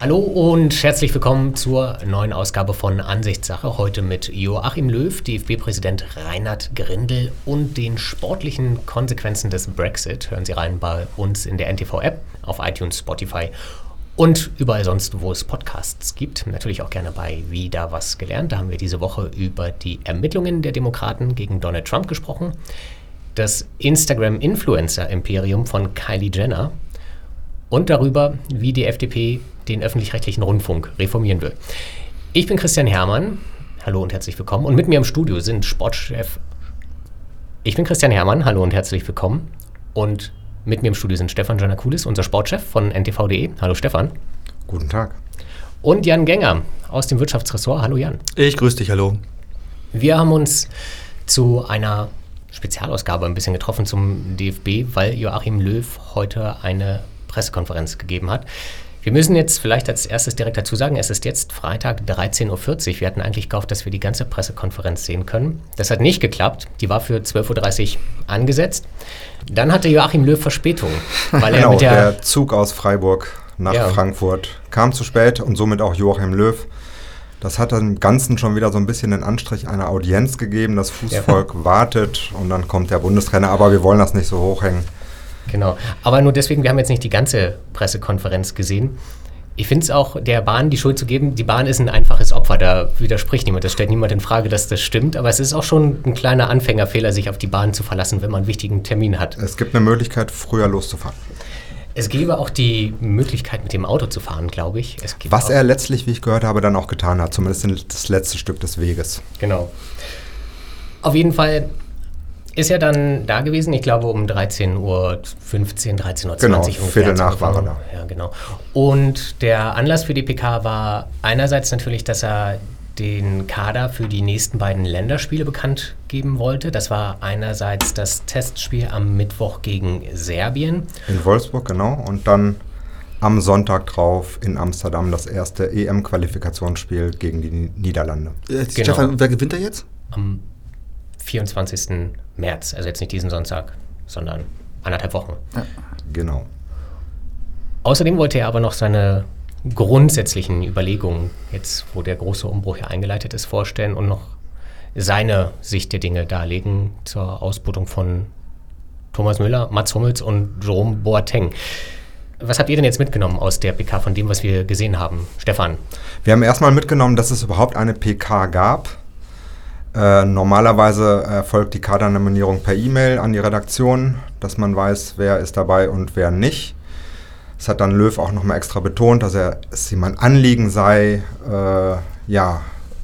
Hallo und herzlich willkommen zur neuen Ausgabe von Ansichtssache. Heute mit Joachim Löw, DFB-Präsident Reinhard Grindel und den sportlichen Konsequenzen des Brexit. Hören Sie rein bei uns in der NTV-App, auf iTunes, Spotify und überall sonst, wo es Podcasts gibt. Natürlich auch gerne bei Wieder was gelernt. Da haben wir diese Woche über die Ermittlungen der Demokraten gegen Donald Trump gesprochen. Das Instagram-Influencer-Imperium von Kylie Jenner und darüber, wie die FDP den öffentlich-rechtlichen Rundfunk reformieren will. Ich bin Christian Hermann. Hallo und herzlich willkommen. Und mit mir im Studio sind Sportchef. Ich bin Christian Hermann. Hallo und herzlich willkommen. Und mit mir im Studio sind Stefan Janakulis, unser Sportchef von ntv.de. Hallo Stefan. Guten Tag. Und Jan Gänger aus dem Wirtschaftsressort. Hallo Jan. Ich grüße dich, hallo. Wir haben uns zu einer Spezialausgabe ein bisschen getroffen zum DFB, weil Joachim Löw heute eine Pressekonferenz gegeben hat. Wir müssen jetzt vielleicht als erstes direkt dazu sagen, es ist jetzt Freitag 13.40 Uhr. Wir hatten eigentlich gehofft, dass wir die ganze Pressekonferenz sehen können. Das hat nicht geklappt. Die war für 12.30 Uhr angesetzt. Dann hatte Joachim Löw Verspätung. Weil er genau, mit der, der Zug aus Freiburg nach ja. Frankfurt kam zu spät und somit auch Joachim Löw. Das hat dem Ganzen schon wieder so ein bisschen den Anstrich einer Audienz gegeben. Das Fußvolk ja. wartet und dann kommt der Bundestrainer. Aber wir wollen das nicht so hochhängen. Genau. Aber nur deswegen, wir haben jetzt nicht die ganze Pressekonferenz gesehen. Ich finde es auch, der Bahn die Schuld zu geben, die Bahn ist ein einfaches Opfer, da widerspricht niemand, das stellt niemand in Frage, dass das stimmt, aber es ist auch schon ein kleiner Anfängerfehler, sich auf die Bahn zu verlassen, wenn man einen wichtigen Termin hat. Es gibt eine Möglichkeit, früher loszufahren. Es gäbe auch die Möglichkeit, mit dem Auto zu fahren, glaube ich. Was er letztlich, wie ich gehört habe, dann auch getan hat, zumindest das letzte Stück des Weges. Genau. Auf jeden Fall ist ja dann da gewesen, ich glaube um 13.15 Uhr, 13.20 Uhr. Genau, Viertel nach war er da. Ja, genau. Und der Anlass für die PK war einerseits natürlich, dass er den Kader für die nächsten beiden Länderspiele bekannt geben wollte. Das war einerseits das Testspiel am Mittwoch gegen Serbien. In Wolfsburg, genau. Und dann am Sonntag drauf in Amsterdam das erste EM-Qualifikationsspiel gegen die Niederlande. Äh, genau. Stefan, wer gewinnt da jetzt? Am 24. März, also jetzt nicht diesen Sonntag, sondern anderthalb Wochen. Ja. Genau. Außerdem wollte er aber noch seine grundsätzlichen Überlegungen, jetzt wo der große Umbruch ja eingeleitet ist, vorstellen und noch seine Sicht der Dinge darlegen zur Ausbootung von Thomas Müller, Mats Hummels und Jerome Boateng. Was habt ihr denn jetzt mitgenommen aus der PK von dem, was wir gesehen haben? Stefan? Wir haben erstmal mitgenommen, dass es überhaupt eine PK gab. Äh, normalerweise erfolgt die Kadernominierung per E-Mail an die Redaktion, dass man weiß, wer ist dabei und wer nicht. Das hat dann Löw auch nochmal extra betont, dass er, es ihm ein Anliegen sei, äh, ja,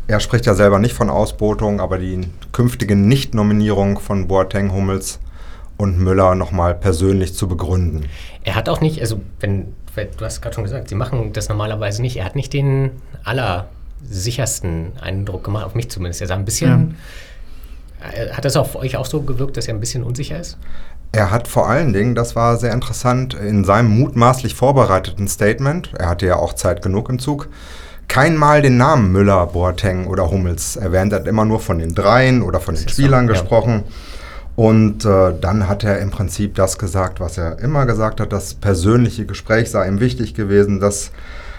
er spricht ja selber nicht von Ausbotung, aber die künftige Nicht-Nominierung von Boateng, Hummels und Müller nochmal persönlich zu begründen. Er hat auch nicht, also wenn, du hast gerade schon gesagt, sie machen das normalerweise nicht, er hat nicht den aller sichersten Eindruck gemacht, auf mich zumindest. Er sah ein bisschen. Ja. Hat das auf euch auch so gewirkt, dass er ein bisschen unsicher ist? Er hat vor allen Dingen, das war sehr interessant, in seinem mutmaßlich vorbereiteten Statement, er hatte ja auch Zeit genug im Zug, kein Mal den Namen Müller, Boateng oder Hummels erwähnt. Er hat immer nur von den Dreien oder von das den Spielern so, gesprochen. Ja. Und äh, dann hat er im Prinzip das gesagt, was er immer gesagt hat, das persönliche Gespräch sei ihm wichtig gewesen, dass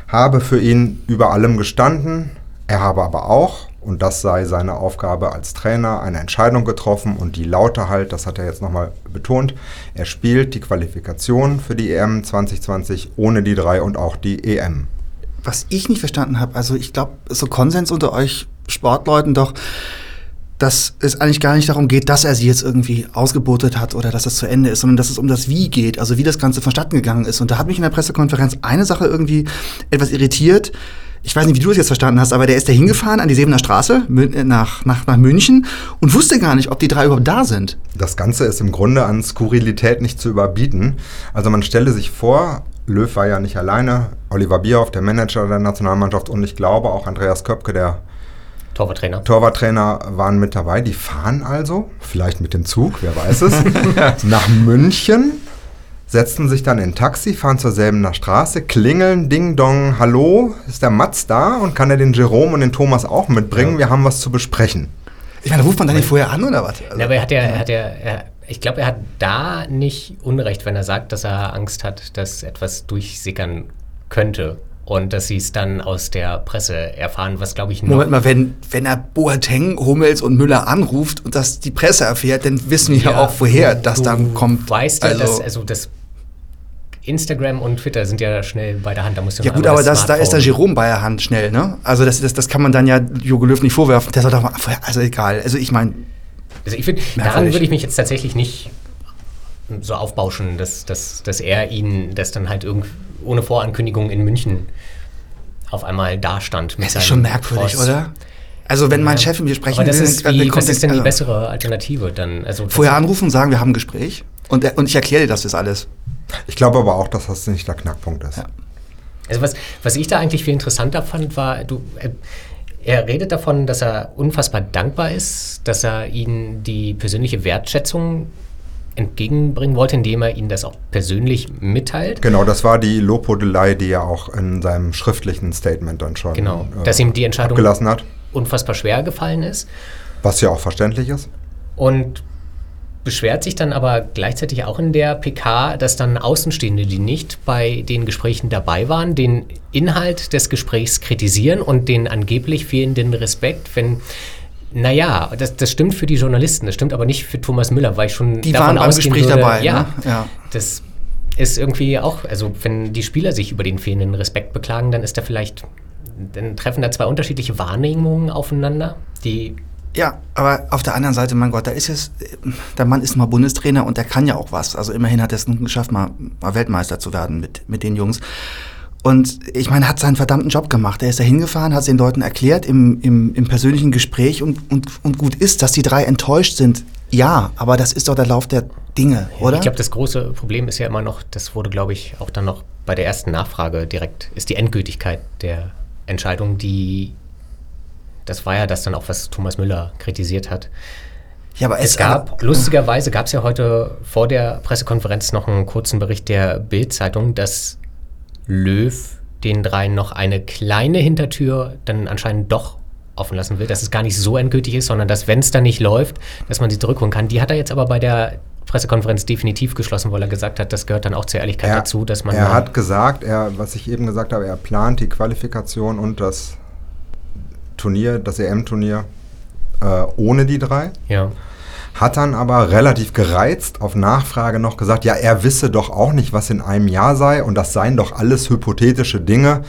habe für ihn über allem gestanden. Er habe aber auch, und das sei seine Aufgabe als Trainer, eine Entscheidung getroffen und die laute halt, das hat er jetzt nochmal betont, er spielt die Qualifikation für die EM 2020 ohne die drei und auch die EM. Was ich nicht verstanden habe, also ich glaube, so Konsens unter euch Sportleuten doch, dass es eigentlich gar nicht darum geht, dass er sie jetzt irgendwie ausgebotet hat oder dass es zu Ende ist, sondern dass es um das Wie geht, also wie das Ganze vonstatten gegangen ist. Und da hat mich in der Pressekonferenz eine Sache irgendwie etwas irritiert. Ich weiß nicht, wie du es jetzt verstanden hast, aber der ist da hingefahren an die Sebener Straße äh, nach, nach, nach München und wusste gar nicht, ob die drei überhaupt da sind. Das Ganze ist im Grunde an Skurrilität nicht zu überbieten. Also man stelle sich vor, Löw war ja nicht alleine, Oliver Bierhoff, der Manager der Nationalmannschaft und ich glaube auch Andreas Köpke, der Torwarttrainer. Torwarttrainer waren mit dabei. Die fahren also, vielleicht mit dem Zug, wer weiß es, nach München, setzen sich dann in ein Taxi, fahren zur selben Straße, klingeln, Ding Dong, hallo, ist der Mats da und kann er den Jerome und den Thomas auch mitbringen? Ja. Wir haben was zu besprechen. Ich meine, ruft man da nicht vorher an oder was? Also, ja, aber er hat ja, er hat ja, er, ich glaube, er hat da nicht Unrecht, wenn er sagt, dass er Angst hat, dass etwas durchsickern könnte und dass sie es dann aus der Presse erfahren, was glaube ich nur. Moment mal, wenn, wenn er Boateng, Hummels und Müller anruft und das die Presse erfährt, dann wissen wir ja auch, woher das dann kommt. Weißt ja, also, dass, also das Instagram und Twitter sind ja schnell bei der Hand. Da musst du ja gut, aber das, da ist der Jerome bei der Hand schnell, ne? Also das, das, das kann man dann ja Jogo Löw nicht vorwerfen. Der soll doch mal, also egal. Also ich meine, also ich find, daran würde ich mich jetzt tatsächlich nicht so aufbauschen, dass, dass, dass er ihn das dann halt irgendwie ohne Vorankündigung in München auf einmal dastand. das ist schon merkwürdig, Cross. oder? Also wenn mein Chef mit mir sprechen will, das ist, wie, was ist denn die bessere Alternative dann? Also vorher anrufen und sagen, wir haben ein Gespräch und, und ich erkläre dir das jetzt alles. Ich glaube aber auch, dass das nicht der Knackpunkt ist. Ja. Also was, was ich da eigentlich viel interessanter fand, war, du, äh, er redet davon, dass er unfassbar dankbar ist, dass er ihnen die persönliche Wertschätzung entgegenbringen wollte, indem er ihnen das auch persönlich mitteilt. Genau, das war die Lobhudelei, die er auch in seinem schriftlichen Statement dann schon genau, äh, dass ihm die Entscheidung abgelassen hat. unfassbar schwer gefallen ist. Was ja auch verständlich ist. Und beschwert sich dann aber gleichzeitig auch in der PK, dass dann Außenstehende, die nicht bei den Gesprächen dabei waren, den Inhalt des Gesprächs kritisieren und den angeblich fehlenden Respekt, wenn naja, das, das stimmt für die Journalisten, das stimmt aber nicht für Thomas Müller, weil ich schon die davon waren beim Gespräch würde, dabei. Ja, ne? ja, das ist irgendwie auch, also wenn die Spieler sich über den fehlenden Respekt beklagen, dann ist da vielleicht, dann treffen da zwei unterschiedliche Wahrnehmungen aufeinander, die ja, aber auf der anderen Seite, mein Gott, da ist es, der Mann ist mal Bundestrainer und der kann ja auch was. Also immerhin hat er es nun geschafft, mal, mal Weltmeister zu werden mit, mit den Jungs. Und ich meine, hat seinen verdammten Job gemacht. Er ist da hingefahren, hat es den Leuten erklärt im, im, im persönlichen Gespräch und, und, und gut ist, dass die drei enttäuscht sind. Ja, aber das ist doch der Lauf der Dinge, oder? Ich glaube, das große Problem ist ja immer noch, das wurde, glaube ich, auch dann noch bei der ersten Nachfrage direkt, ist die Endgültigkeit der Entscheidung, die, das war ja das dann auch, was Thomas Müller kritisiert hat. Ja, aber es, es gab, aber, lustigerweise gab es ja heute vor der Pressekonferenz noch einen kurzen Bericht der Bild-Zeitung, dass Löw den dreien noch eine kleine Hintertür dann anscheinend doch offen lassen will, dass es gar nicht so endgültig ist, sondern dass, wenn es dann nicht läuft, dass man sie zurückholen kann. Die hat er jetzt aber bei der Pressekonferenz definitiv geschlossen, weil er gesagt hat, das gehört dann auch zur Ehrlichkeit er, dazu, dass man. Er hat gesagt, er, was ich eben gesagt habe, er plant die Qualifikation und das Turnier, das EM-Turnier äh, ohne die drei. Ja hat dann aber relativ gereizt auf Nachfrage noch gesagt, ja, er wisse doch auch nicht, was in einem Jahr sei und das seien doch alles hypothetische Dinge.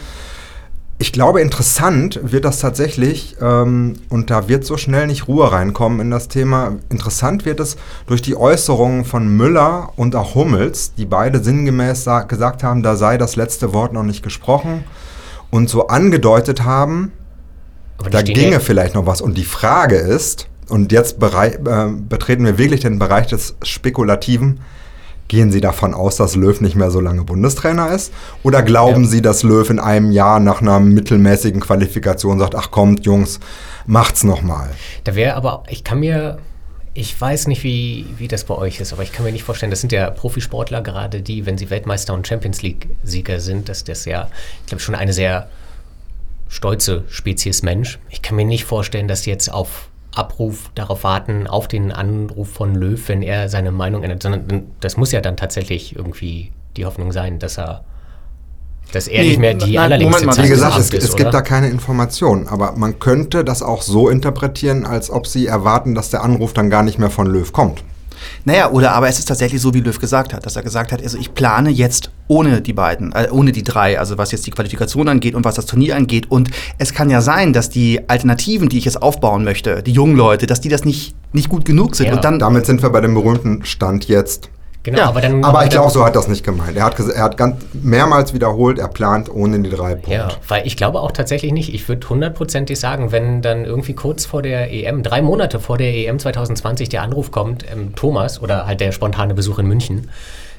Ich glaube, interessant wird das tatsächlich, ähm, und da wird so schnell nicht Ruhe reinkommen in das Thema, interessant wird es durch die Äußerungen von Müller und auch Hummels, die beide sinngemäß gesagt haben, da sei das letzte Wort noch nicht gesprochen und so angedeutet haben, da ginge vielleicht noch was. Und die Frage ist, und jetzt äh, betreten wir wirklich den Bereich des Spekulativen. Gehen Sie davon aus, dass Löw nicht mehr so lange Bundestrainer ist? Oder glauben ja. Sie, dass Löw in einem Jahr nach einer mittelmäßigen Qualifikation sagt, ach kommt, Jungs, macht's nochmal? Da wäre aber, ich kann mir, ich weiß nicht, wie, wie das bei euch ist, aber ich kann mir nicht vorstellen, das sind ja Profisportler gerade, die, wenn sie Weltmeister und Champions League-Sieger sind, dass das ja, ich glaube, schon eine sehr stolze Spezies Mensch. Ich kann mir nicht vorstellen, dass jetzt auf Abruf darauf warten, auf den Anruf von Löw, wenn er seine Meinung ändert, sondern das muss ja dann tatsächlich irgendwie die Hoffnung sein, dass er dass er nee, nicht mehr die allerlängste Zeit Wie gesagt, es, ist, es gibt da keine Informationen, aber man könnte das auch so interpretieren, als ob sie erwarten, dass der Anruf dann gar nicht mehr von Löw kommt. Naja, oder aber es ist tatsächlich so, wie Löw gesagt hat, dass er gesagt hat, also ich plane jetzt ohne die beiden, äh, ohne die drei, also was jetzt die Qualifikation angeht und was das Turnier angeht. Und es kann ja sein, dass die Alternativen, die ich jetzt aufbauen möchte, die jungen Leute, dass die das nicht, nicht gut genug sind. Ja. Und dann Damit sind wir bei dem berühmten Stand jetzt. Genau, ja, aber, dann, aber ich glaube, so hat das nicht gemeint. Er hat, er hat ganz mehrmals wiederholt, er plant ohne die drei Punkte. Ja, weil ich glaube auch tatsächlich nicht, ich würde hundertprozentig sagen, wenn dann irgendwie kurz vor der EM, drei Monate vor der EM 2020 der Anruf kommt, ähm, Thomas oder halt der spontane Besuch in München,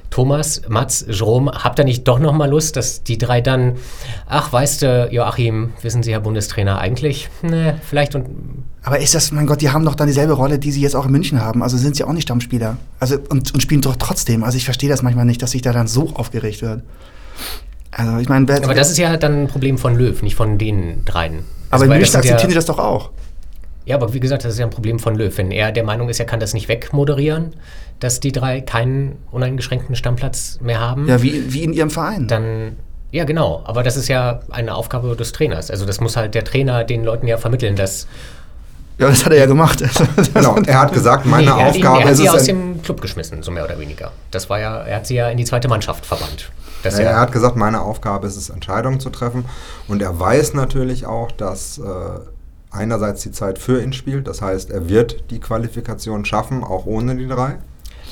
Thomas, Mats, Jerome, habt ihr nicht doch noch mal Lust, dass die drei dann, ach, weißt du, Joachim, wissen Sie, Herr Bundestrainer, eigentlich, ne, vielleicht und. Aber ist das, mein Gott, die haben doch dann dieselbe Rolle, die sie jetzt auch in München haben. Also sind sie auch nicht Stammspieler. Also und, und spielen doch trotzdem. Also ich verstehe das manchmal nicht, dass sich da dann so aufgeregt wird. Also ich meine, aber das ist ja dann ein Problem von Löw, nicht von den dreien. Also, aber in München akzeptieren ja, sie das doch auch. Ja, aber wie gesagt, das ist ja ein Problem von Löw. Wenn er der Meinung ist, er kann das nicht wegmoderieren, dass die drei keinen uneingeschränkten Stammplatz mehr haben. Ja, wie, wie in ihrem Verein. Dann Ja, genau. Aber das ist ja eine Aufgabe des Trainers. Also das muss halt der Trainer den Leuten ja vermitteln, dass Ja, das hat er ja gemacht. Genau, er hat gesagt, meine Nee, er hat, ihn, Aufgabe er hat ist sie es, aus dem Club geschmissen, so mehr oder weniger. Das war ja, er hat sie ja in die zweite Mannschaft verbannt. Ja, er hat gesagt, meine Aufgabe ist es, Entscheidungen zu treffen. Und er weiß natürlich auch, dass äh, einerseits die Zeit für ihn spielt. Das heißt, er wird die Qualifikation schaffen, auch ohne die drei.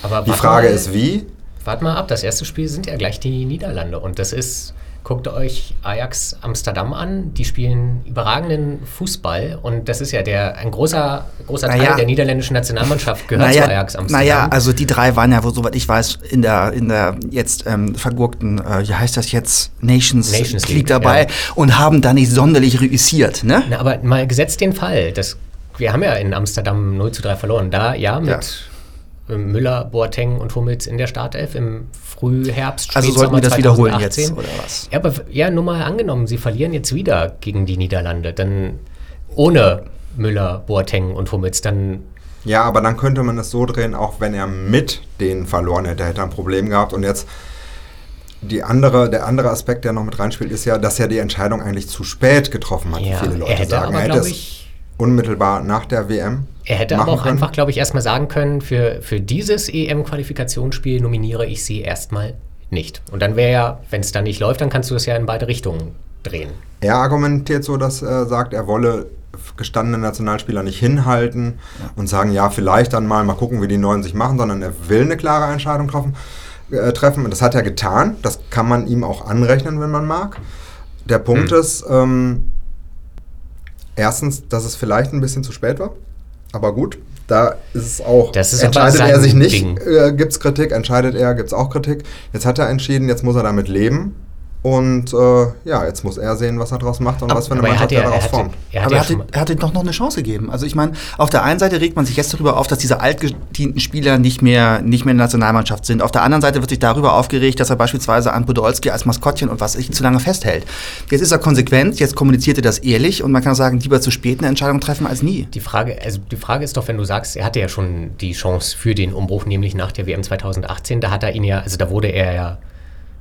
aber Die Frage mal, ist, wie? Wart mal ab, das erste Spiel sind ja gleich die Niederlande. Und das ist, guckt euch Ajax Amsterdam an. Die spielen überragenden Fußball. Und das ist ja der, ein großer, großer Teil Naja. der niederländischen Nationalmannschaft gehört zu Ajax Amsterdam. naja, also die drei waren ja, wo, soweit ich weiß, in der, in der jetzt ähm, vergurkten, äh, wie heißt das jetzt, Nations, Nations League League, dabei ja. und haben da nicht sonderlich reüssiert, ne? Na, aber mal gesetzt den Fall, dass wir haben ja in Amsterdam 0 zu 3 verloren. Da ja mit äh, Müller, Boateng und Hummels in der Startelf im Frühherbst, Also sollten wir das wiederholen 2018. jetzt, oder was? Ja, aber ja, nur mal angenommen, sie verlieren jetzt wieder gegen die Niederlande, dann ohne Müller, Boateng und Hummels, dann Ja, aber dann könnte man es so drehen, auch wenn er mit denen verloren hätte, hätte er ein Problem gehabt. Und jetzt die andere, der andere Aspekt, der noch mit reinspielt, ist ja, dass er die Entscheidung eigentlich zu spät getroffen hat, wie ja, viele Leute er hätte sagen. aber, er hätte es ich, unmittelbar nach der WM er hätte aber auch können. einfach, glaube ich, erstmal sagen können, für, für dieses EM-Qualifikationsspiel nominiere ich sie erstmal nicht. Und dann wäre ja, wenn es dann nicht läuft, dann kannst du das ja in beide Richtungen drehen. Er argumentiert so, dass er sagt, er wolle gestandene Nationalspieler nicht hinhalten und sagen, ja, vielleicht dann mal, mal gucken, wie die Neuen sich machen, sondern er will eine klare Entscheidung treffen. Äh, treffen. Und das hat er getan. Das kann man ihm auch anrechnen, wenn man mag. Der Punkt Hm. ist, ähm, erstens, dass es vielleicht ein bisschen zu spät war. Aber gut, da ist es auch. Das ist entscheidet er sich nicht, äh, gibt es Kritik, entscheidet er, gibt es auch Kritik. Jetzt hat er entschieden, jetzt muss er damit leben. Und äh, ja, jetzt muss er sehen, was er daraus macht und was für eine Aber er Mannschaft hat ja, er er daraus formt. er hat Aber ja er hat, schon ihm- er hat ihm doch noch eine Chance gegeben. Also ich meine, auf der einen Seite regt man sich jetzt darüber auf, dass diese altgedienten Spieler nicht mehr, nicht mehr in der Nationalmannschaft sind. Auf der anderen Seite wird sich darüber aufgeregt, dass er beispielsweise an Podolski als Maskottchen und was sich zu lange festhält. Jetzt ist er konsequent, jetzt kommuniziert er das ehrlich und man kann sagen, lieber zu spät eine Entscheidung treffen als nie. Die Frage, also die Frage ist doch, wenn du sagst, er hatte ja schon die Chance für den Umbruch, nämlich nach der WM 2018, da hat er ihn ja, also da wurde er ja,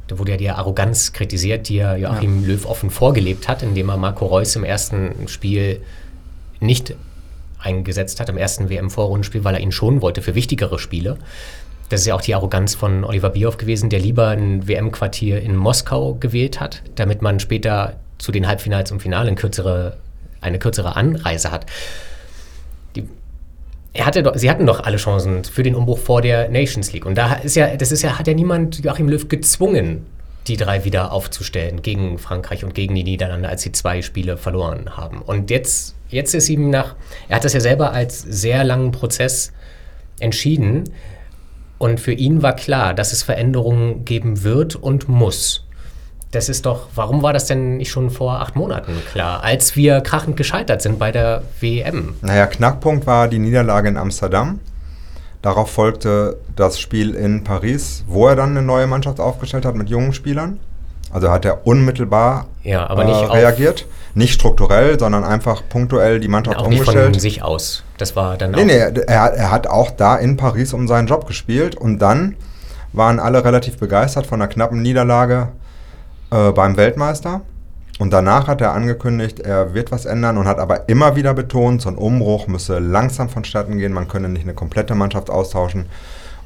da wurde ja die Arroganz kritisiert, die ja Joachim Löw offen vorgelebt hat, indem er Marco Reus im ersten Spiel nicht eingesetzt hat, im ersten WM-Vorrundenspiel, weil er ihn schonen wollte für wichtigere Spiele. Das ist ja auch die Arroganz von Oliver Bierhoff gewesen, der lieber ein WM-Quartier in Moskau gewählt hat, damit man später zu den Halbfinals und Finale eine kürzere, eine kürzere Anreise hat. Er hatte doch, sie hatten doch alle Chancen für den Umbruch vor der Nations League. Und da ist ja, das ist ja, hat ja niemand Joachim Löw gezwungen, die drei wieder aufzustellen gegen Frankreich und gegen die Niederlande, als sie zwei Spiele verloren haben. Und jetzt, jetzt ist ihm nach, er hat das ja selber als sehr langen Prozess entschieden. Und für ihn war klar, dass es Veränderungen geben wird und muss. Das ist doch, warum war das denn nicht schon vor acht Monaten klar, als wir krachend gescheitert sind bei der WM? Naja, Knackpunkt war die Niederlage in Amsterdam. Darauf folgte das Spiel in Paris, wo er dann eine neue Mannschaft aufgestellt hat mit jungen Spielern. Also hat er unmittelbar Ja, aber nicht äh, reagiert. Nicht strukturell, sondern einfach punktuell die Mannschaft Auch nicht von umgestellt. sich aus. Das war dann Nee, auch. nee, er, hat- er hat auch da in Paris um seinen Job gespielt und dann waren alle relativ begeistert von einer knappen Niederlage äh, beim Weltmeister. Und danach hat er angekündigt, er wird was ändern und hat aber immer wieder betont, so ein Umbruch müsse langsam vonstatten gehen, man könne nicht eine komplette Mannschaft austauschen.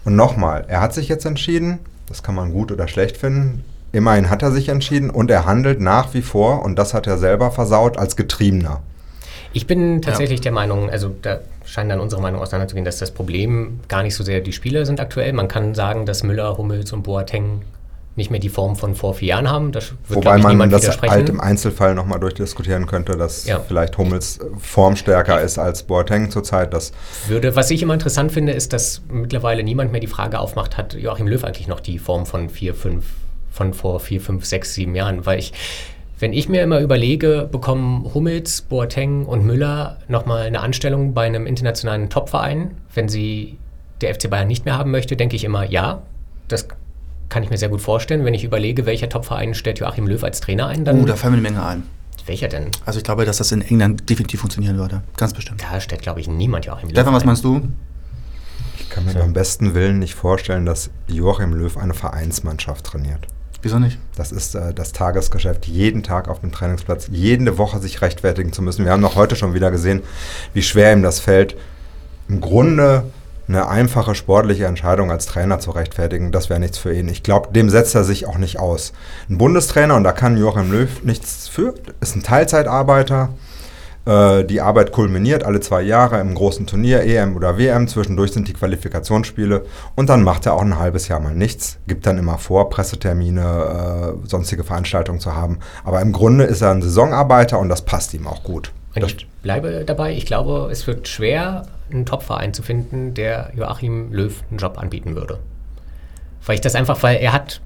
Und nochmal, er hat sich jetzt entschieden, das kann man gut oder schlecht finden, immerhin hat er sich entschieden und er handelt nach wie vor, und das hat er selber versaut, als Getriebener. Ich bin tatsächlich der Meinung, also da scheinen dann unsere Meinung auseinanderzugehen, dass das Problem gar nicht so sehr die Spieler sind aktuell. Man kann sagen, dass Müller, Hummels und Boateng nicht mehr die Form von vor vier Jahren haben. Das wird, Wobei ich, man niemand das halt im Einzelfall nochmal durchdiskutieren könnte, dass Ja. vielleicht Hummels äh, formstärker ist als Boateng zurzeit. Das würde, was ich immer interessant finde, ist, dass mittlerweile niemand mehr die Frage aufmacht, hat Joachim Löw eigentlich noch die Form von vier, fünf, von vor vier, fünf, sechs, sieben Jahren? Weil ich, wenn ich mir immer überlege, bekommen Hummels, Boateng und Müller nochmal eine Anstellung bei einem internationalen Topverein, wenn sie der FC Bayern nicht mehr haben möchte, denke ich immer, ja, das kann ich mir sehr gut vorstellen. Wenn ich überlege, welcher Topverein stellt Joachim Löw als Trainer ein, dann Oh, da fallen mir eine Menge ein. welcher denn? Also ich glaube, dass das in England definitiv funktionieren würde. Ganz bestimmt. Da stellt, glaube ich, niemand Joachim Löw Stefan, was ein. meinst du? ich kann mir beim besten Willen nicht vorstellen, dass Joachim Löw eine Vereinsmannschaft trainiert. Wieso nicht? Das ist äh, das Tagesgeschäft, jeden Tag auf dem Trainingsplatz, jede Woche sich rechtfertigen zu müssen. Wir haben noch heute schon wieder gesehen, wie schwer ihm das fällt. Im Grunde eine einfache sportliche Entscheidung als Trainer zu rechtfertigen, das wäre nichts für ihn. Ich glaube, dem setzt er sich auch nicht aus. Ein Bundestrainer, und da kann Joachim Löw nichts für, ist ein Teilzeitarbeiter. Äh, die Arbeit kulminiert alle zwei Jahre im großen Turnier, EM oder WM. Zwischendurch sind die Qualifikationsspiele und dann macht er auch ein halbes Jahr mal nichts. Gibt dann immer vor, Pressetermine, äh, sonstige Veranstaltungen zu haben. Aber im Grunde ist er ein Saisonarbeiter und das passt ihm auch gut. Und ich bleibe dabei, ich glaube, es wird schwer, einen Top-Verein zu finden, der Joachim Löw einen Job anbieten würde. Weil ich das einfach, weil er hat.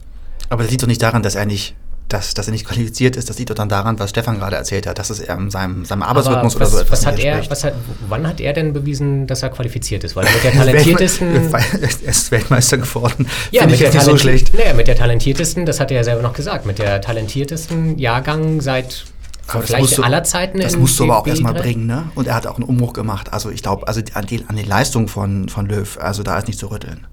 Aber das liegt doch nicht daran, dass er nicht, dass, dass er nicht qualifiziert ist. Das liegt doch dann daran, was Stefan gerade erzählt hat, dass es er in seinem, seinem Arbeitsrhythmus was, oder so etwas was hat er, was hat, Wann hat er denn bewiesen, dass er qualifiziert ist? Weil er mit der talentiertesten. er ist Weltmeister geworden. Ja, Finde mit ich der, nicht so schlecht. Naja, mit der talentiertesten, das hat er ja selber noch gesagt, mit der talentiertesten Jahrgang seit Aber das vielleicht musst du- aller Zeiten Das musst du aber auch erstmal bringen, ne? Und er hat auch einen Umbruch gemacht. Also ich glaube, also an die, an die Leistung von, von Löw, also da ist nicht zu rütteln.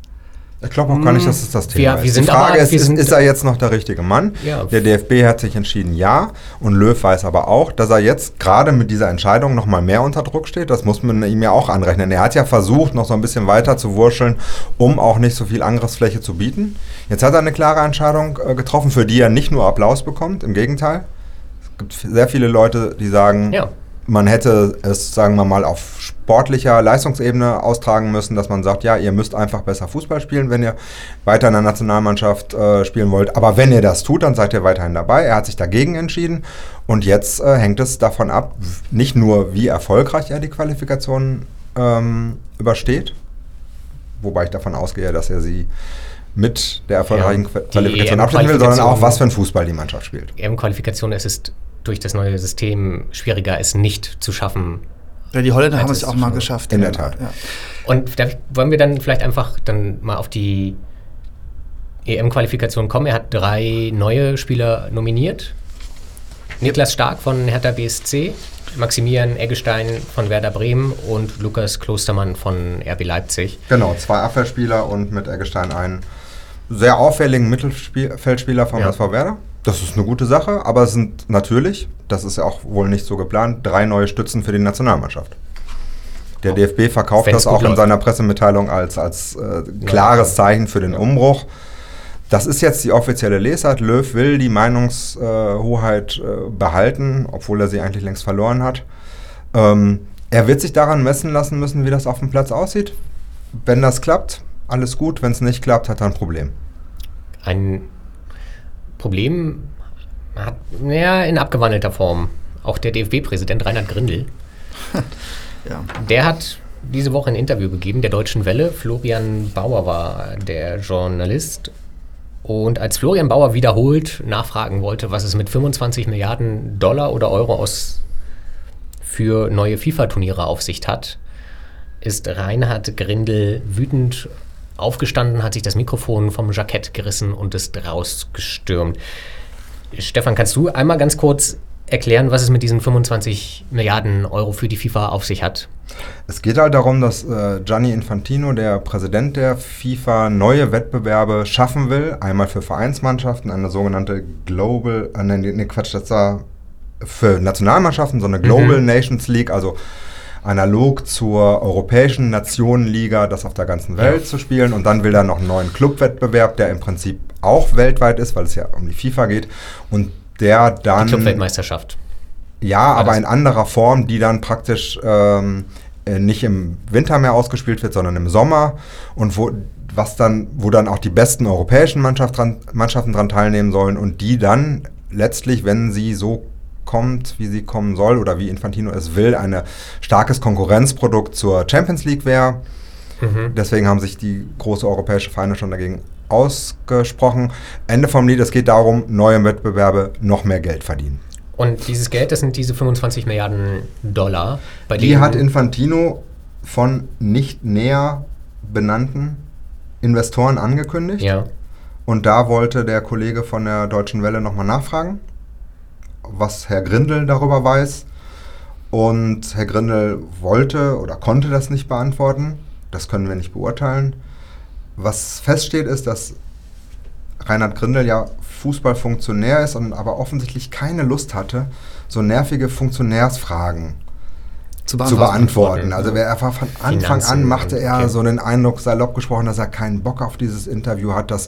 Ich glaube auch gar nicht, dass es das Thema Wir- ist. wir sind die Frage aber- ist, wir ist, sind- ist er jetzt noch der richtige Mann? Ja. Der DFB hat sich entschieden, ja. Und Löw weiß aber auch, dass er jetzt gerade mit dieser Entscheidung noch mal mehr unter Druck steht. Das muss man ihm ja auch anrechnen. Er hat ja versucht, noch so ein bisschen weiter zu wurscheln, um auch nicht so viel Angriffsfläche zu bieten. Jetzt hat er eine klare Entscheidung äh, getroffen, für die er nicht nur Applaus bekommt, im Gegenteil. Es gibt sehr viele Leute, die sagen, Ja. man hätte es, sagen wir mal, auf sportlicher Leistungsebene austragen müssen, dass man sagt, ja, ihr müsst einfach besser Fußball spielen, wenn ihr weiter in der Nationalmannschaft äh, spielen wollt. Aber wenn ihr das tut, dann seid ihr weiterhin dabei. Er hat sich dagegen entschieden und jetzt äh, hängt es davon ab, nicht nur, wie erfolgreich er die Qualifikation ähm, übersteht, wobei ich davon ausgehe, dass er sie mit der erfolgreichen Ja, Qualifikation abschließen will, sondern auch, was für einen Fußball die Mannschaft spielt. EM-Qualifikation ist es durch das neue System schwieriger, es nicht zu schaffen. Ja, die Holländer haben es auch mal geschafft. In ja. der Tat. Ja. Und da wollen wir dann vielleicht einfach dann mal auf die EM-Qualifikation kommen. Er hat drei neue Spieler nominiert. Niklas Stark von Hertha BSC, Maximilian Eggestein von Werder Bremen und Lukas Klostermann von RB Leipzig. Genau, zwei Abwehrspieler und mit Eggestein einen sehr auffälligen Mittelfeldspieler vom Ja. SV Werder. Das ist eine gute Sache, aber es sind natürlich, das ist ja auch wohl nicht so geplant, drei neue Stützen für die Nationalmannschaft. Der DFB verkauft Wenn's das auch in läuft. seiner Pressemitteilung als, als äh, klares Zeichen für den Umbruch. Das ist jetzt die offizielle Lesart. Löw will die Meinungshoheit äh, behalten, obwohl er sie eigentlich längst verloren hat. Ähm, er wird sich daran messen lassen müssen, wie das auf dem Platz aussieht. Wenn das klappt, alles gut. Wenn es nicht klappt, hat er ein Problem. Ein Problem hat, naja, in abgewandelter Form. Auch der DFB-Präsident Reinhard Grindel, Ja. der hat diese Woche ein Interview gegeben, der Deutschen Welle. Florian Bauer war der Journalist. Und als Florian Bauer wiederholt nachfragen wollte, was es mit 25 Milliarden Dollar oder Euro aus für neue FIFA-Turniere auf sich hat, ist Reinhard Grindel wütend aufgestanden, hat sich das Mikrofon vom Jackett gerissen und ist rausgestürmt. Stefan, kannst du einmal ganz kurz erklären, was es mit diesen 25 Milliarden Euro für die FIFA auf sich hat? Es geht halt darum, dass äh, Gianni Infantino, der Präsident der FIFA, neue Wettbewerbe schaffen will. Einmal für Vereinsmannschaften, eine sogenannte Global, äh, nee, nee, Quatsch, das war für Nationalmannschaften, so eine Global Nations League, also analog zur europäischen Nationenliga, das auf der ganzen Welt Ja. zu spielen. Und dann will er noch einen neuen Clubwettbewerb, der im Prinzip auch weltweit ist, weil es ja um die FIFA geht. Und der dann. Die Clubweltmeisterschaft. Ja, aber in anderer Form, die dann praktisch ähm, äh, nicht im Winter mehr ausgespielt wird, sondern im Sommer und wo was dann, wo dann auch die besten europäischen Mannschaft dran, Mannschaften dran teilnehmen sollen und die dann letztlich, wenn sie so kommt, wie sie kommen soll oder wie Infantino es will, ein starkes Konkurrenzprodukt zur Champions League wäre. Mhm. Deswegen haben sich die große europäische Vereine schon dagegen ausgesprochen. Ende vom Lied, es geht darum, neue Wettbewerbe noch mehr Geld verdienen. Und dieses Geld, das sind diese 25 Milliarden Dollar. Bei Die hat Infantino von nicht näher benannten Investoren angekündigt. Ja. Und da wollte der Kollege von der Deutschen Welle nochmal nachfragen, was Herr Grindel darüber weiß. Und Herr Grindel wollte oder konnte das nicht beantworten. Das können wir nicht beurteilen. Was feststeht, ist, dass Reinhard Grindel ja Fußballfunktionär ist und aber offensichtlich keine Lust hatte, so nervige Funktionärsfragen zu beantworten. Zu beantworten. Also er war von Anfang Finanzen an machte er okay. so den Eindruck, salopp gesprochen, dass er keinen Bock auf dieses Interview hat, dass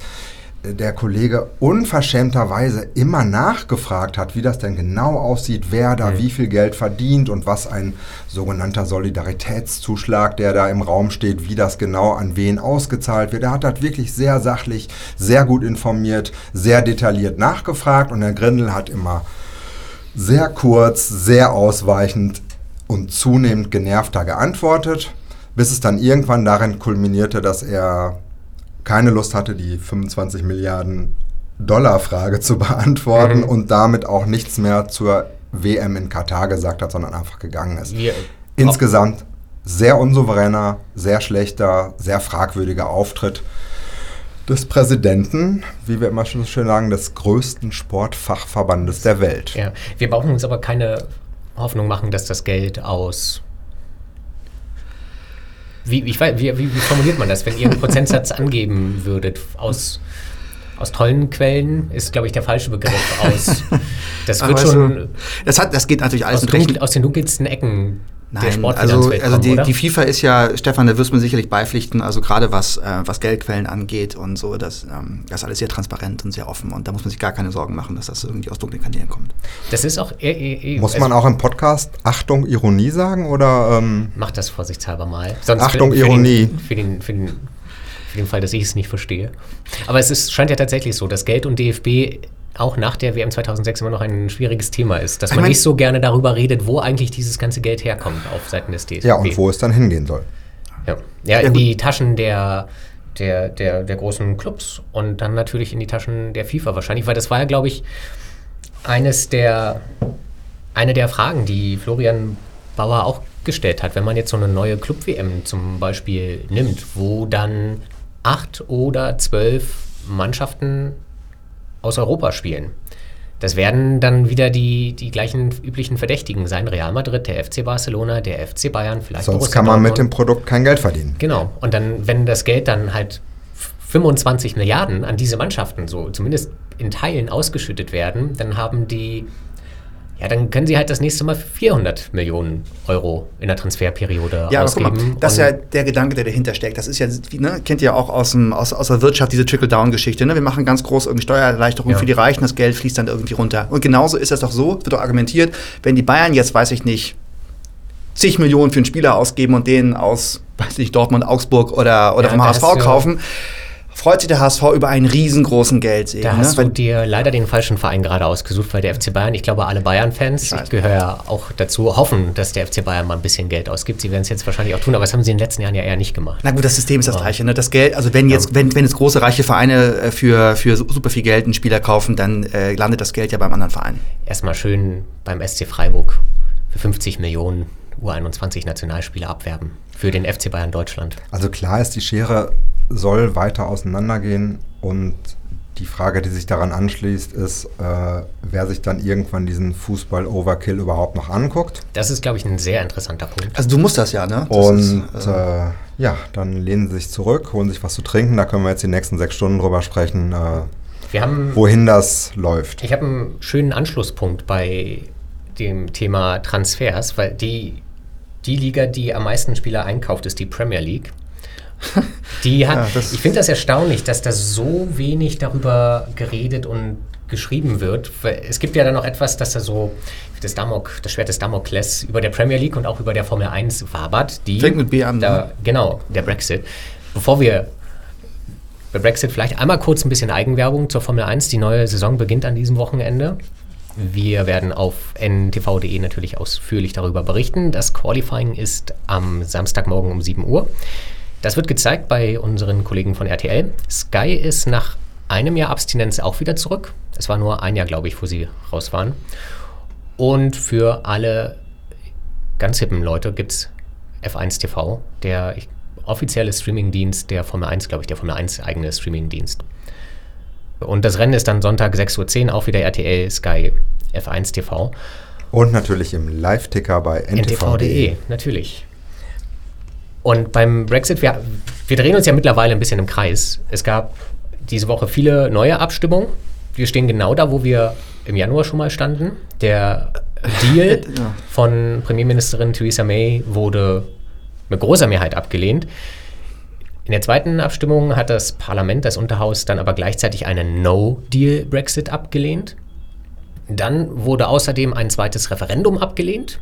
der Kollege unverschämterweise immer nachgefragt hat, wie das denn genau aussieht, wer da mhm. wie viel Geld verdient und was ein sogenannter Solidaritätszuschlag, der da im Raum steht, wie das genau an wen ausgezahlt wird. Er hat das wirklich sehr sachlich, sehr gut informiert, sehr detailliert nachgefragt und Herr Grindel hat immer sehr kurz, sehr ausweichend und zunehmend genervter geantwortet, bis es dann irgendwann darin kulminierte, dass er keine Lust hatte, die 25 Milliarden Dollar Frage zu beantworten mhm. und damit auch nichts mehr zur WM in Katar gesagt hat, sondern einfach gegangen ist. Wir, Insgesamt sehr unsouveräner, sehr schlechter, sehr fragwürdiger Auftritt des Präsidenten, wie wir immer schon schön sagen, des größten Sportfachverbandes der Welt. Ja, wir brauchen uns aber keine Hoffnung machen, dass das Geld aus wie, wie, wie, wie, formuliert man das, wenn ihr einen Prozentsatz angeben würdet aus, aus tollen Quellen, ist, glaube ich, der falsche Begriff. Aus, das wird schon. Das, hat, das geht natürlich alles aus, dunkel, aus den dunkelsten Ecken Nein, also, also die, die, FIFA ist ja, Stefan, da wirst du mir sicherlich beipflichten, also gerade was, äh, was Geldquellen angeht und so, das, ähm, das ist alles sehr transparent und sehr offen und da muss man sich gar keine Sorgen machen, dass das irgendwie aus dunklen Kanälen kommt. Das ist auch eher, eher, Muss man auch im Podcast Achtung, Ironie sagen oder? Ähm, Macht das vorsichtshalber mal. Sonst Achtung, für, für Ironie. Den, für, den, für, den, für den Fall, dass ich es nicht verstehe. Aber es ist, scheint ja tatsächlich so, dass Geld und DFB auch nach der WM 2006 immer noch ein schwieriges Thema ist, dass man nicht so gerne darüber redet, wo eigentlich dieses ganze Geld herkommt auf Seiten des DSB. Ja, und wo es dann hingehen soll. Ja, ja in die Taschen der, der, der, der großen Clubs und dann natürlich in die Taschen der FIFA wahrscheinlich, weil das war ja, glaube ich, eines der, eine der Fragen, die Florian Bauer auch gestellt hat, wenn man jetzt so eine neue Club-WM zum Beispiel nimmt, wo dann acht oder zwölf Mannschaften aus Europa spielen. Das werden dann wieder die, die gleichen üblichen Verdächtigen sein. Real Madrid, der FC Barcelona, der FC Bayern, vielleicht Sonst Borussia kann man Dortmund. mit dem Produkt kein Geld verdienen. Genau. Und dann, wenn das Geld dann halt 25 Milliarden an diese Mannschaften so zumindest in Teilen ausgeschüttet werden, dann haben die ja, dann können sie halt das nächste Mal 400 Millionen Euro in der Transferperiode ja, ausgeben. Aber guck mal, das ist ja der Gedanke, der dahinter steckt. Das ist ja, ne, kennt ihr ja auch aus, dem, aus, aus der Wirtschaft diese Trickle-Down-Geschichte. Ne? Wir machen ganz groß irgendwie Steuererleichterungen ja. für die Reichen, das Geld fließt dann irgendwie runter. Und genauso ist das doch so, wird doch argumentiert, wenn die Bayern jetzt, weiß ich nicht, zig Millionen für einen Spieler ausgeben und den aus, weiß ich, Dortmund, Augsburg oder, oder ja, vom HSV kaufen, freut sich der HSV über einen riesengroßen Geldsegen. Da hast ne? du dir leider den falschen Verein gerade ausgesucht, weil der FC Bayern, ich glaube, alle Bayern-Fans, ich, ich gehöre ja auch dazu, hoffen, dass der FC Bayern mal ein bisschen Geld ausgibt. Sie werden es jetzt wahrscheinlich auch tun, aber das haben sie in den letzten Jahren ja eher nicht gemacht. Na gut, das System ist das ja. gleiche. Ne? Das Geld, also wenn jetzt, ja. wenn, wenn jetzt große reiche Vereine äh, für, für super viel Geld einen Spieler kaufen, dann äh, landet das Geld ja beim anderen Verein. Erstmal schön beim SC Freiburg für 50 Millionen U21 Nationalspieler abwerben für den FC Bayern Deutschland. Also klar ist die Schere soll weiter auseinandergehen und die Frage, die sich daran anschließt, ist, äh, wer sich dann irgendwann diesen Fußball-Overkill überhaupt noch anguckt. Das ist, glaube ich, ein sehr interessanter Punkt. Also du musst das ja, ne? Das und ist, äh, äh, ja, dann lehnen sie sich zurück, holen sich was zu trinken. Da können wir jetzt die nächsten sechs Stunden drüber sprechen, äh, haben, wohin das läuft. Ich habe einen schönen Anschlusspunkt bei dem Thema Transfers, weil die, die Liga, die am meisten Spieler einkauft, ist die Premier League. Die hat, ja, ich finde das erstaunlich, dass da so wenig darüber geredet und geschrieben wird. Es gibt ja dann noch etwas, dass da so das, Damok, das Schwert des Damokles über der Premier League und auch über der Formel 1 wabert. Die Fängt mit B an. Da, ne? Genau, der Brexit. Bevor wir bei Brexit vielleicht einmal kurz ein bisschen Eigenwerbung zur Formel 1. Die neue Saison beginnt an diesem Wochenende. Wir werden auf ntv.de natürlich ausführlich darüber berichten. Das Qualifying ist am Samstagmorgen um 7 Uhr. Das wird gezeigt bei unseren Kollegen von RTL. Sky ist nach einem Jahr Abstinenz auch wieder zurück. Es war nur ein Jahr, glaube ich, wo sie raus waren. Und für alle ganz hippen Leute gibt es F1 TV, der offizielle Streamingdienst der Formel 1, glaube ich, der Formel 1 eigene Streamingdienst. Und das Rennen ist dann Sonntag 6.10 Uhr, auch wieder RTL, Sky, F1 TV. Und natürlich im Live-Ticker bei ntv.de. ntv.de, natürlich. Und beim Brexit, wir, wir drehen uns ja mittlerweile ein bisschen im Kreis. Es gab diese Woche viele neue Abstimmungen. Wir stehen genau da, wo wir im Januar schon mal standen. Der Deal Ja. von Premierministerin Theresa May wurde mit großer Mehrheit abgelehnt. In der zweiten Abstimmung hat das Parlament, das Unterhaus, dann aber gleichzeitig einen No-Deal-Brexit abgelehnt. Dann wurde außerdem ein zweites Referendum abgelehnt.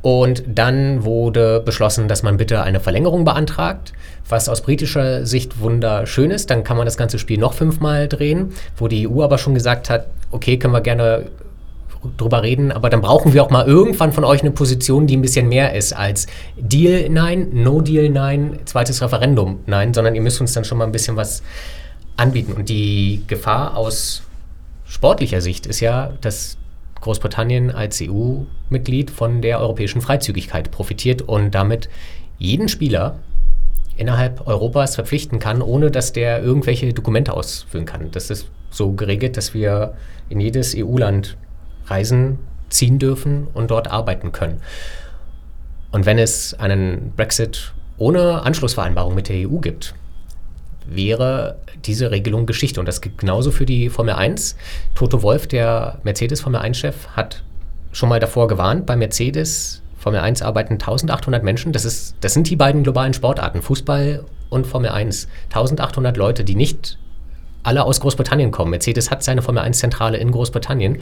Und dann wurde beschlossen, dass man bitte eine Verlängerung beantragt, was aus britischer Sicht wunderschön ist. Dann kann man das ganze Spiel noch fünfmal drehen, wo die EU aber schon gesagt hat, okay, können wir gerne drüber reden, aber dann brauchen wir auch mal irgendwann von euch eine Position, die ein bisschen mehr ist als Deal nein, No Deal nein, zweites Referendum nein, sondern ihr müsst uns dann schon mal ein bisschen was anbieten. Und die Gefahr aus sportlicher Sicht ist ja, dass Großbritannien als EU-Mitglied von der europäischen Freizügigkeit profitiert und damit jeden Spieler innerhalb Europas verpflichten kann, ohne dass der irgendwelche Dokumente ausfüllen kann. Das ist so geregelt, dass wir in jedes EU-Land reisen, ziehen dürfen und dort arbeiten können. Und wenn es einen Brexit ohne Anschlussvereinbarung mit der EU gibt, wäre diese Regelung Geschichte. Und das gilt genauso für die Formel 1. Toto Wolf, der Mercedes Formel 1-Chef, hat schon mal davor gewarnt, bei Mercedes Formel 1 arbeiten 1800 Menschen. Das, ist, das sind die beiden globalen Sportarten, Fußball und Formel 1. 1800 Leute, die nicht alle aus Großbritannien kommen. Mercedes hat seine Formel 1-Zentrale in Großbritannien.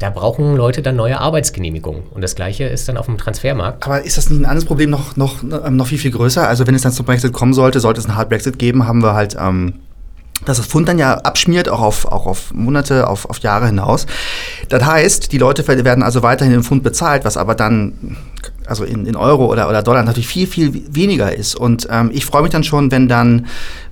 Da brauchen Leute dann neue Arbeitsgenehmigungen. Und das Gleiche ist dann auf dem Transfermarkt. Aber ist das nicht ein anderes Problem noch, noch, ähm, noch viel, viel größer? Also wenn es dann zum Brexit kommen sollte, sollte es einen Hard Brexit geben, haben wir halt, ähm, dass das Pfund dann ja abschmiert, auch auf, auch auf Monate, auf, auf Jahre hinaus. Das heißt, die Leute werden also weiterhin im Pfund bezahlt, was aber dann also in, in Euro oder, oder Dollar natürlich viel, viel weniger ist. Und ähm, ich freue mich dann schon, wenn dann,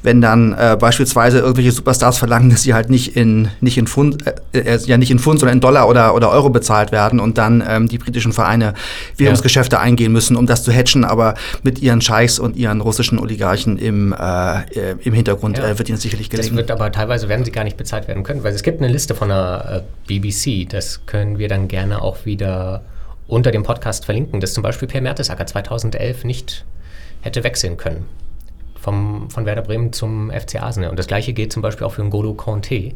wenn dann äh, beispielsweise irgendwelche Superstars verlangen, dass sie halt nicht in, nicht in Pfund, äh, äh, ja nicht in Pfund, sondern in Dollar oder, oder Euro bezahlt werden und dann ähm, die britischen Vereine Währungsgeschäfte ja. eingehen müssen, um das zu hatchen, aber mit ihren Scheichs und ihren russischen Oligarchen im, äh, im Hintergrund Ja. äh, wird ihnen sicherlich gelingen. Das wird aber teilweise werden sie gar nicht bezahlt werden können, weil es gibt eine Liste von der äh, BBC, das können wir dann gerne auch wieder unter dem Podcast verlinken, dass zum Beispiel Per Mertesacker 2011 nicht hätte wechseln können vom, von Werder Bremen zum FC Arsenal. Und das gleiche gilt zum Beispiel auch für N'Golo Conte,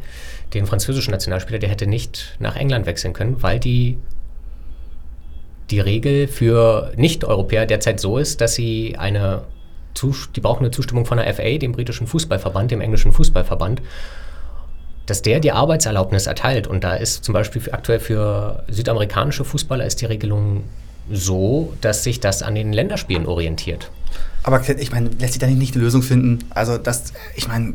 den französischen Nationalspieler, der hätte nicht nach England wechseln können, weil die, die Regel für Nicht-Europäer derzeit so ist, dass sie eine, die brauchen eine Zustimmung von der FA, dem britischen Fußballverband, dem englischen Fußballverband, dass der die Arbeitserlaubnis erteilt. Und da ist zum Beispiel aktuell für südamerikanische Fußballer ist die Regelung so, dass sich das an den Länderspielen orientiert. Aber ich meine, lässt sich da nicht, nicht eine Lösung finden? Also das, ich meine,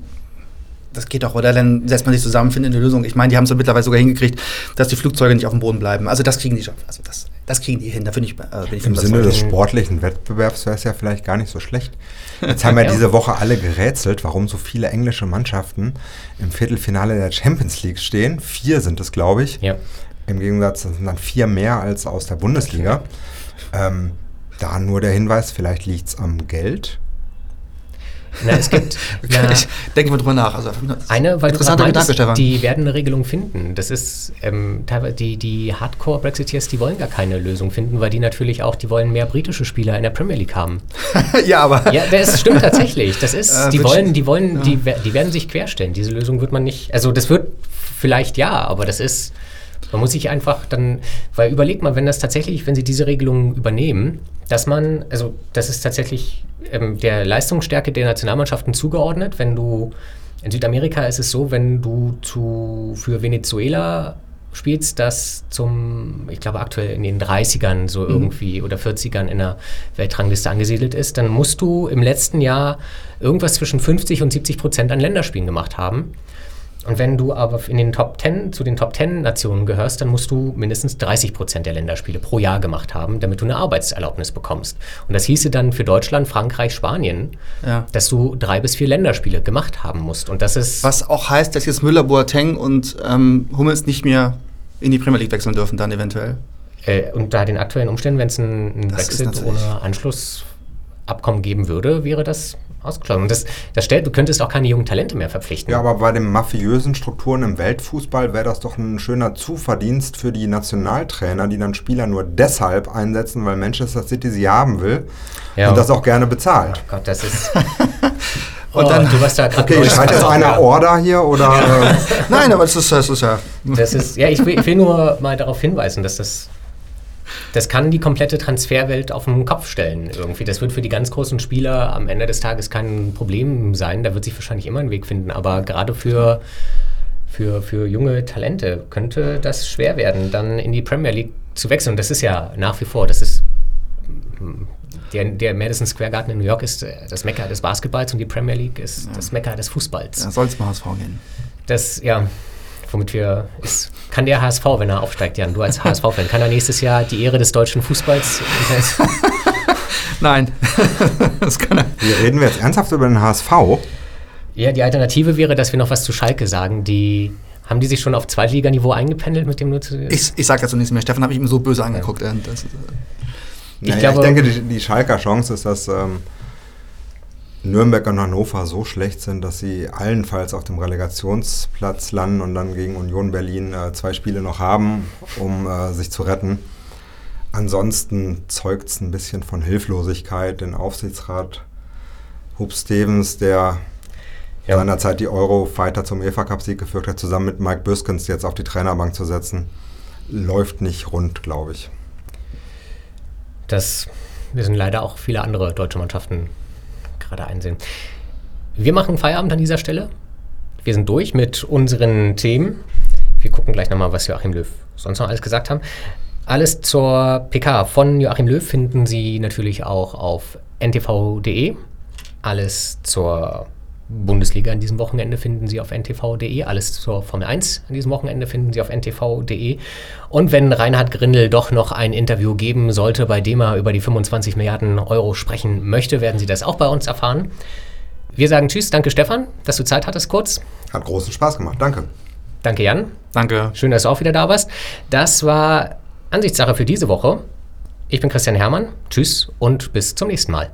das geht doch, oder? Dann setzt man sich zusammen, findet eine Lösung. Ich meine, die haben es mittlerweile sogar hingekriegt, dass die Flugzeuge nicht auf dem Boden bleiben. Also das kriegen die schon. Also das, das kriegen die hin. Da finde ich, äh, bin ich Im Sinne des sportlichen Wettbewerbs wäre es ja vielleicht gar nicht so schlecht. Jetzt haben ja, ja, diese Woche alle gerätselt, warum so viele englische Mannschaften im Viertelfinale der Champions League stehen. Vier sind es, glaube ich. Ja. Im Gegensatz sind dann vier mehr als aus der Bundesliga. Ähm, da nur der Hinweis, vielleicht liegt es am Geld. Na, es gibt. na, ich denke mal drüber nach. Also, eine, weil du interessanter Gedanke, meintest, Stefan. die werden eine Regelung finden. Das ist ähm, teilweise die, die Hardcore-Brexiteers, die wollen gar keine Lösung finden, weil die natürlich auch, die wollen mehr britische Spieler in der Premier League haben. ja, aber. Ja, das stimmt tatsächlich. Das ist, Äh, die wollen, die wollen, ja. die, die werden sich querstellen. Diese Lösung wird man nicht. Also das wird vielleicht ja, aber das ist. Man muss sich einfach dann, weil überleg mal, wenn das tatsächlich, wenn sie diese Regelung übernehmen, dass man, also das ist tatsächlich ähm, der Leistungsstärke der Nationalmannschaften zugeordnet. Wenn du in Südamerika ist es so, wenn du zu für Venezuela spielst, das zum, ich glaube aktuell in den 30ern so irgendwie oder 40ern in der Weltrangliste angesiedelt ist, dann musst du im letzten Jahr irgendwas zwischen 50 und 70 Prozent an Länderspielen gemacht haben. Und wenn du aber in den Top 10, zu den Top 10 Nationen gehörst, dann musst du mindestens 30 Prozent der Länderspiele pro Jahr gemacht haben, damit du eine Arbeitserlaubnis bekommst. Und das hieße dann für Deutschland, Frankreich, Spanien, Ja. dass du drei bis vier Länderspiele gemacht haben musst. Und das ist. Was auch heißt, dass jetzt Müller, Boateng und ähm, Hummels nicht mehr in die Premier League wechseln dürfen, dann eventuell. Äh, unter den aktuellen Umständen, wenn es einen, einen natürlich- ohne Anschlussabkommen geben würde, wäre das ausgeschlossen. Und das, das stellt, du könntest auch keine jungen Talente mehr verpflichten. Ja, aber bei den mafiösen Strukturen im Weltfußball wäre das doch ein schöner Zuverdienst für die Nationaltrainer, die dann Spieler nur deshalb einsetzen, weil Manchester City sie haben will Ja. und das auch gerne bezahlt. Oh Gott, das ist. Und oh, dann, du warst da Okay, schreit jetzt einer Order hier oder? äh, Nein, aber das ist, das ist ja. Das ist, ja, ich will, ich will nur mal darauf hinweisen, dass das, das kann die komplette Transferwelt auf den Kopf stellen irgendwie. Das wird für die ganz großen Spieler am Ende des Tages kein Problem sein. Da wird sich wahrscheinlich immer ein Weg finden. Aber gerade für, für, für junge Talente könnte das schwer werden, dann in die Premier League zu wechseln. Und das ist ja nach wie vor, das ist der, der Madison Square Garden in New York ist das Mekka des Basketballs und die Premier League ist das Mekka des Fußballs. Da soll es mal HSV gehen. Das, ja, womit wir, ist, kann der HSV, wenn er aufsteigt, Jan, du als HSV-Fan, kann er nächstes Jahr die Ehre des deutschen Fußballs Nein, das kann er. Hier reden wir jetzt ernsthaft über den HSV. Ja, die Alternative wäre, dass wir noch was zu Schalke sagen. Die, haben die sich schon auf Zweitliganiveau eingependelt mit dem nur zu, Ich, ich sag dazu nichts mehr. Stefan habe ich ihm so böse angeguckt. äh, Das, äh, Ich Naja, ich, glaube- denke, die, die Schalker Chance ist, dass ähm, Nürnberg und Hannover so schlecht sind, dass sie allenfalls auf dem Relegationsplatz landen und dann gegen Union Berlin äh, zwei Spiele noch haben, um äh, sich zu retten. Ansonsten zeugt es ein bisschen von Hilflosigkeit. Den Aufsichtsrat Hub Stevens, der Ja. seinerzeit die Euro-Fighter zum EFA-Cup-Sieg geführt hat, zusammen mit Mike Büskens jetzt auf die Trainerbank zu setzen, läuft nicht rund, glaube ich. Das müssen leider auch viele andere deutsche Mannschaften gerade einsehen. Wir machen Feierabend an dieser Stelle. Wir sind durch mit unseren Themen. Wir gucken gleich nochmal, was Joachim Löw sonst noch alles gesagt haben. Alles zur PK von Joachim Löw finden Sie natürlich auch auf ntv.de. Alles zur Bundesliga an diesem Wochenende finden Sie auf ntv.de. Alles zur Formel 1 an diesem Wochenende finden Sie auf ntv.de. Und wenn Reinhard Grindel doch noch ein Interview geben sollte, bei dem er über die 25 Milliarden Euro sprechen möchte, werden Sie das auch bei uns erfahren. Wir sagen Tschüss, danke Stefan, dass du Zeit hattest kurz. Hat großen Spaß gemacht. Danke. Danke Jan, danke. schön, dass du auch wieder da warst. Das war Ansichtssache für diese Woche. Ich bin Christian Hermann, tschüss und bis zum nächsten Mal.